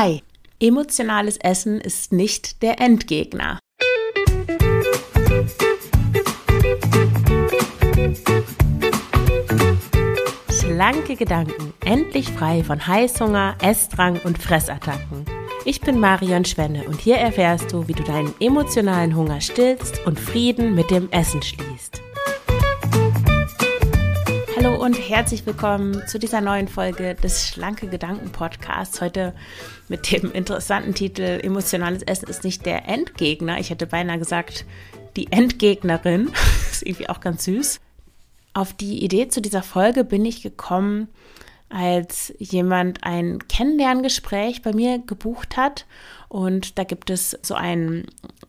Hi, emotionales Essen ist nicht der Endgegner. Schlanke Gedanken, endlich frei von Heißhunger, Essdrang und Fressattacken. Ich bin Marion Schwenne und hier erfährst du, wie du deinen emotionalen Hunger stillst und Frieden mit dem Essen schließt. Und herzlich willkommen zu dieser neuen Folge des Schlanke Gedanken Podcasts. Heute mit dem interessanten Titel Emotionales Essen ist nicht der Endgegner. Ich hätte beinahe gesagt, die Endgegnerin. ist irgendwie auch ganz süß. Auf die Idee zu dieser Folge bin ich gekommen, als jemand ein Kennenlerngespräch bei mir gebucht hat. Und da gibt es so einen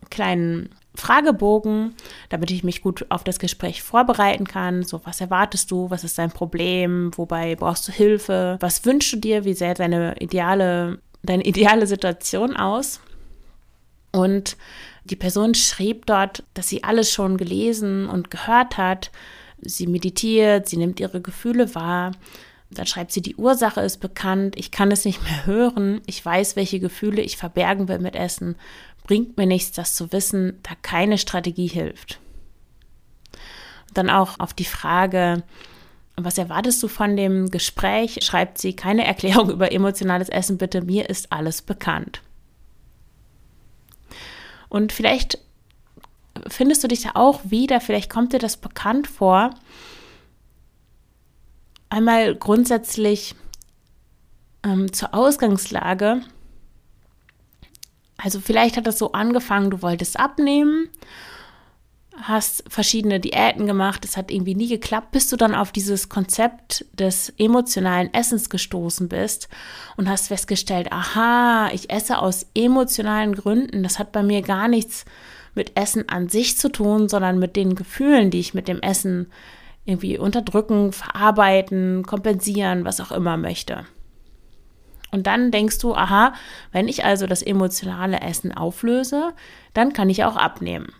kleinen Fragebogen, damit ich mich gut auf das Gespräch vorbereiten kann. So, was erwartest du? Was ist dein Problem? Wobei brauchst du Hilfe? Was wünschst du dir? Wie sähe deine ideale, deine ideale Situation aus? Und die Person schrieb dort, dass sie alles schon gelesen und gehört hat. Sie meditiert, sie nimmt ihre Gefühle wahr. Dann schreibt sie, die Ursache ist bekannt, ich kann es nicht mehr hören, ich weiß, welche Gefühle ich verbergen will mit Essen bringt mir nichts, das zu wissen, da keine Strategie hilft. dann auch auf die Frage, was erwartest du von dem Gespräch? Schreibt sie keine Erklärung über emotionales Essen, bitte, mir ist alles bekannt. Und vielleicht findest du dich da auch wieder, vielleicht kommt dir das bekannt vor. Einmal grundsätzlich ähm, zur Ausgangslage. Also vielleicht hat das so angefangen, du wolltest abnehmen, hast verschiedene Diäten gemacht, es hat irgendwie nie geklappt, bis du dann auf dieses Konzept des emotionalen Essens gestoßen bist und hast festgestellt, aha, ich esse aus emotionalen Gründen, das hat bei mir gar nichts mit Essen an sich zu tun, sondern mit den Gefühlen, die ich mit dem Essen irgendwie unterdrücken, verarbeiten, kompensieren, was auch immer möchte. Und dann denkst du, aha, wenn ich also das emotionale Essen auflöse, dann kann ich auch abnehmen.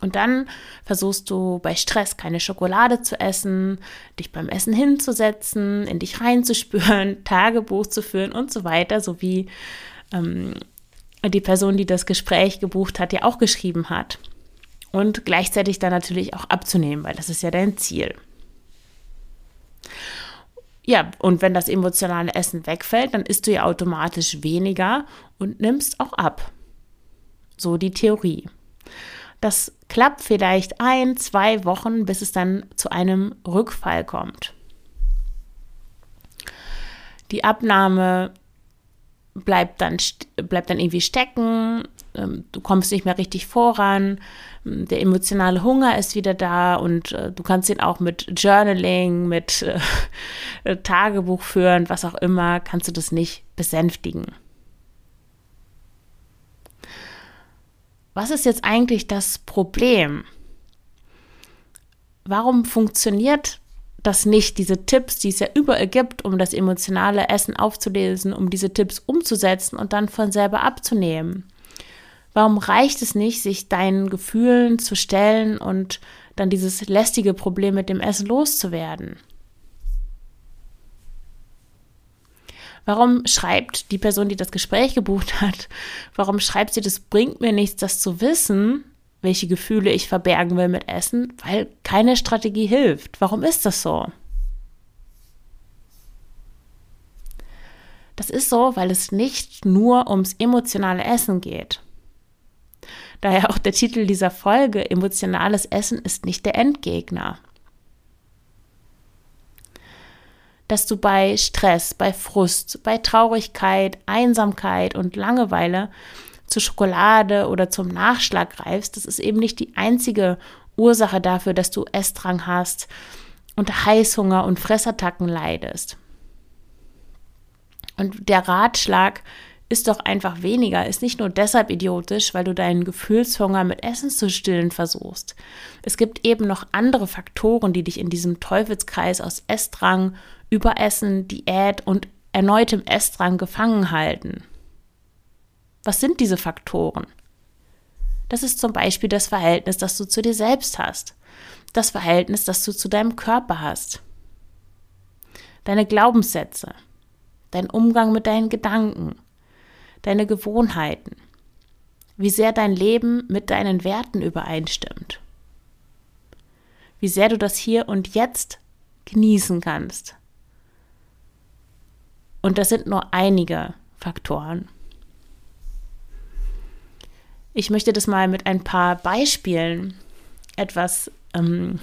Und dann versuchst du bei Stress keine Schokolade zu essen, dich beim Essen hinzusetzen, in dich reinzuspüren, Tagebuch zu führen und so weiter, so wie ähm, die Person, die das Gespräch gebucht hat, ja auch geschrieben hat. Und gleichzeitig dann natürlich auch abzunehmen, weil das ist ja dein Ziel. Ja, und wenn das emotionale Essen wegfällt, dann isst du ja automatisch weniger und nimmst auch ab. So die Theorie. Das klappt vielleicht ein, zwei Wochen, bis es dann zu einem Rückfall kommt. Die Abnahme bleibt dann, bleibt dann irgendwie stecken, ähm, du kommst nicht mehr richtig voran, der emotionale Hunger ist wieder da und äh, du kannst ihn auch mit Journaling, mit äh, Tagebuch führen, was auch immer, kannst du das nicht besänftigen. Was ist jetzt eigentlich das Problem? Warum funktioniert das nicht, diese Tipps, die es ja überall gibt, um das emotionale Essen aufzulesen, um diese Tipps umzusetzen und dann von selber abzunehmen? Warum reicht es nicht, sich deinen Gefühlen zu stellen und dann dieses lästige Problem mit dem Essen loszuwerden? Warum schreibt die Person, die das Gespräch gebucht hat, warum schreibt sie, das bringt mir nichts, das zu wissen, welche Gefühle ich verbergen will mit Essen, weil keine Strategie hilft. Warum ist das so? Das ist so, weil es nicht nur ums emotionale Essen geht. Daher auch der Titel dieser Folge, emotionales Essen ist nicht der Endgegner. Dass du bei Stress, bei Frust, bei Traurigkeit, Einsamkeit und Langeweile zu Schokolade oder zum Nachschlag greifst, das ist eben nicht die einzige Ursache dafür, dass du Essdrang hast, unter Heißhunger und Fressattacken leidest. Und der Ratschlag, ist doch einfach weniger, ist nicht nur deshalb idiotisch, weil du deinen Gefühlshunger mit Essen zu stillen versuchst. Es gibt eben noch andere Faktoren, die dich in diesem Teufelskreis aus Essdrang, Überessen, Diät und erneutem Essdrang gefangen halten. Was sind diese Faktoren? Das ist zum Beispiel das Verhältnis, das du zu dir selbst hast, das Verhältnis, das du zu deinem Körper hast, deine Glaubenssätze, dein Umgang mit deinen Gedanken, deine Gewohnheiten, wie sehr dein Leben mit deinen Werten übereinstimmt, wie sehr du das hier und jetzt genießen kannst. Und das sind nur einige Faktoren. Ich möchte das mal mit ein paar Beispielen etwas ähm,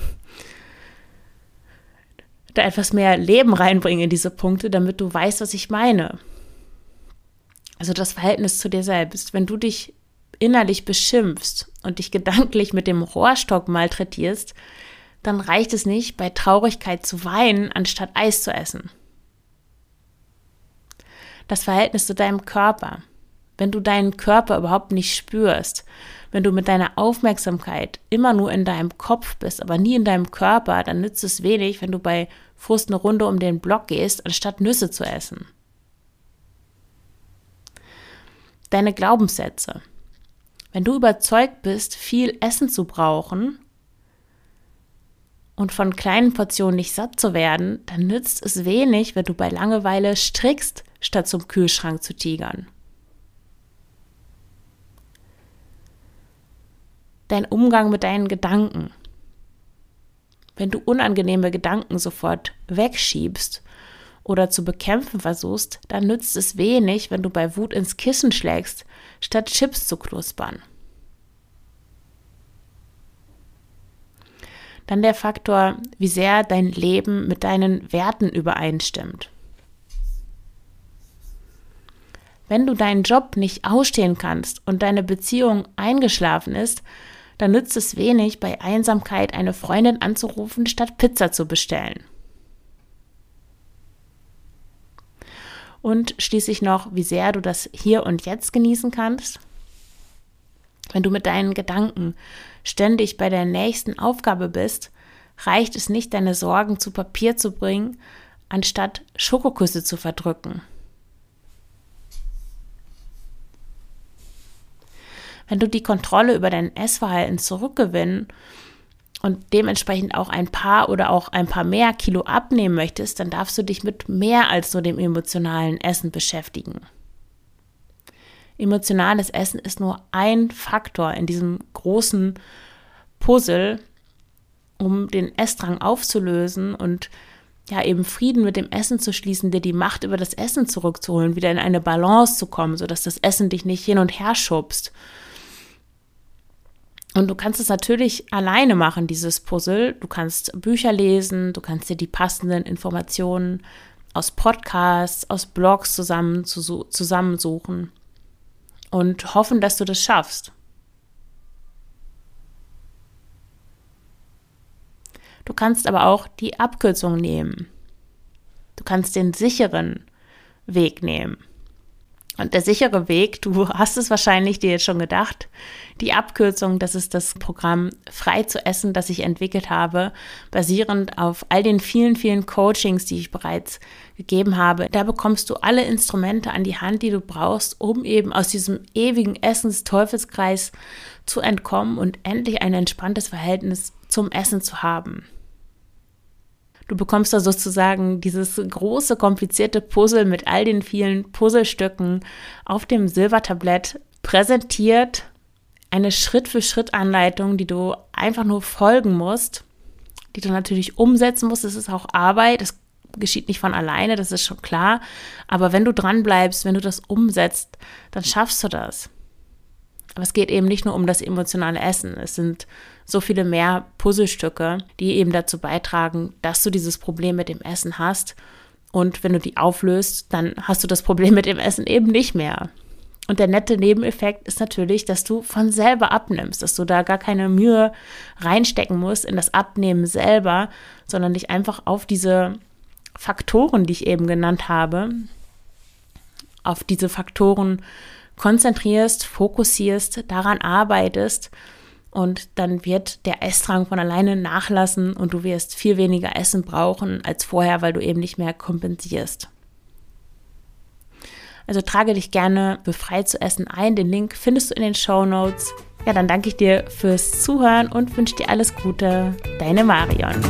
da etwas mehr Leben reinbringen in diese Punkte, damit du weißt, was ich meine. Also das Verhältnis zu dir selbst. Wenn du dich innerlich beschimpfst und dich gedanklich mit dem Rohrstock malträtierst, dann reicht es nicht, bei Traurigkeit zu weinen, anstatt Eis zu essen. Das Verhältnis zu deinem Körper. Wenn du deinen Körper überhaupt nicht spürst, wenn du mit deiner Aufmerksamkeit immer nur in deinem Kopf bist, aber nie in deinem Körper, dann nützt es wenig, wenn du bei Frust eine Runde um den Block gehst, anstatt Nüsse zu essen. Deine Glaubenssätze. Wenn du überzeugt bist, viel Essen zu brauchen und von kleinen Portionen nicht satt zu werden, dann nützt es wenig, wenn du bei Langeweile strickst, statt zum Kühlschrank zu tigern. Dein Umgang mit deinen Gedanken. Wenn du unangenehme Gedanken sofort wegschiebst oder zu bekämpfen versuchst, dann nützt es wenig, wenn du bei Wut ins Kissen schlägst, statt Chips zu knuspern. Dann der Faktor, wie sehr dein Leben mit deinen Werten übereinstimmt. Wenn du deinen Job nicht ausstehen kannst und deine Beziehung eingeschlafen ist, dann nützt es wenig, bei Einsamkeit eine Freundin anzurufen, statt Pizza zu bestellen. Und schließlich noch, wie sehr du das hier und jetzt genießen kannst. Wenn du mit deinen Gedanken ständig bei der nächsten Aufgabe bist, reicht es nicht, deine Sorgen zu Papier zu bringen, anstatt Schokoküsse zu verdrücken. wenn du die Kontrolle über dein Essverhalten zurückgewinnen und dementsprechend auch ein paar oder auch ein paar mehr Kilo abnehmen möchtest, dann darfst du dich mit mehr als nur dem emotionalen Essen beschäftigen. Emotionales Essen ist nur ein Faktor in diesem großen Puzzle, um den Essdrang aufzulösen und ja eben Frieden mit dem Essen zu schließen, dir die Macht über das Essen zurückzuholen, wieder in eine Balance zu kommen, sodass das Essen dich nicht hin und her schubst und du kannst es natürlich alleine machen, dieses Puzzle. Du kannst Bücher lesen, du kannst dir die passenden Informationen aus Podcasts, aus Blogs zusammen, zusammensuchen und hoffen, dass du das schaffst. Du kannst aber auch die Abkürzung nehmen. Du kannst den sicheren Weg nehmen. Und der sichere Weg, du hast es wahrscheinlich dir jetzt schon gedacht, die Abkürzung, das ist das Programm Frei zu essen, das ich entwickelt habe, basierend auf all den vielen, vielen Coachings, die ich bereits gegeben habe. Da bekommst du alle Instrumente an die Hand, die du brauchst, um eben aus diesem ewigen Essens-Teufelskreis zu entkommen und endlich ein entspanntes Verhältnis zum Essen zu haben. Du bekommst da sozusagen dieses große, komplizierte Puzzle mit all den vielen Puzzlestücken auf dem Silbertablett präsentiert. Eine Schritt-für-Schritt-Anleitung, die du einfach nur folgen musst, die du natürlich umsetzen musst. Das ist auch Arbeit. Das geschieht nicht von alleine, das ist schon klar. Aber wenn du dran bleibst, wenn du das umsetzt, dann schaffst du das. Aber es geht eben nicht nur um das emotionale Essen. Es sind so viele mehr Puzzlestücke, die eben dazu beitragen, dass du dieses Problem mit dem Essen hast. Und wenn du die auflöst, dann hast du das Problem mit dem Essen eben nicht mehr. Und der nette Nebeneffekt ist natürlich, dass du von selber abnimmst, dass du da gar keine Mühe reinstecken musst in das Abnehmen selber, sondern dich einfach auf diese Faktoren, die ich eben genannt habe, auf diese Faktoren konzentrierst, fokussierst, daran arbeitest und dann wird der Essdrang von alleine nachlassen und du wirst viel weniger Essen brauchen als vorher, weil du eben nicht mehr kompensierst. Also trage dich gerne befreit zu essen ein. Den Link findest du in den Show Notes. Ja, dann danke ich dir fürs Zuhören und wünsche dir alles Gute. Deine Marion.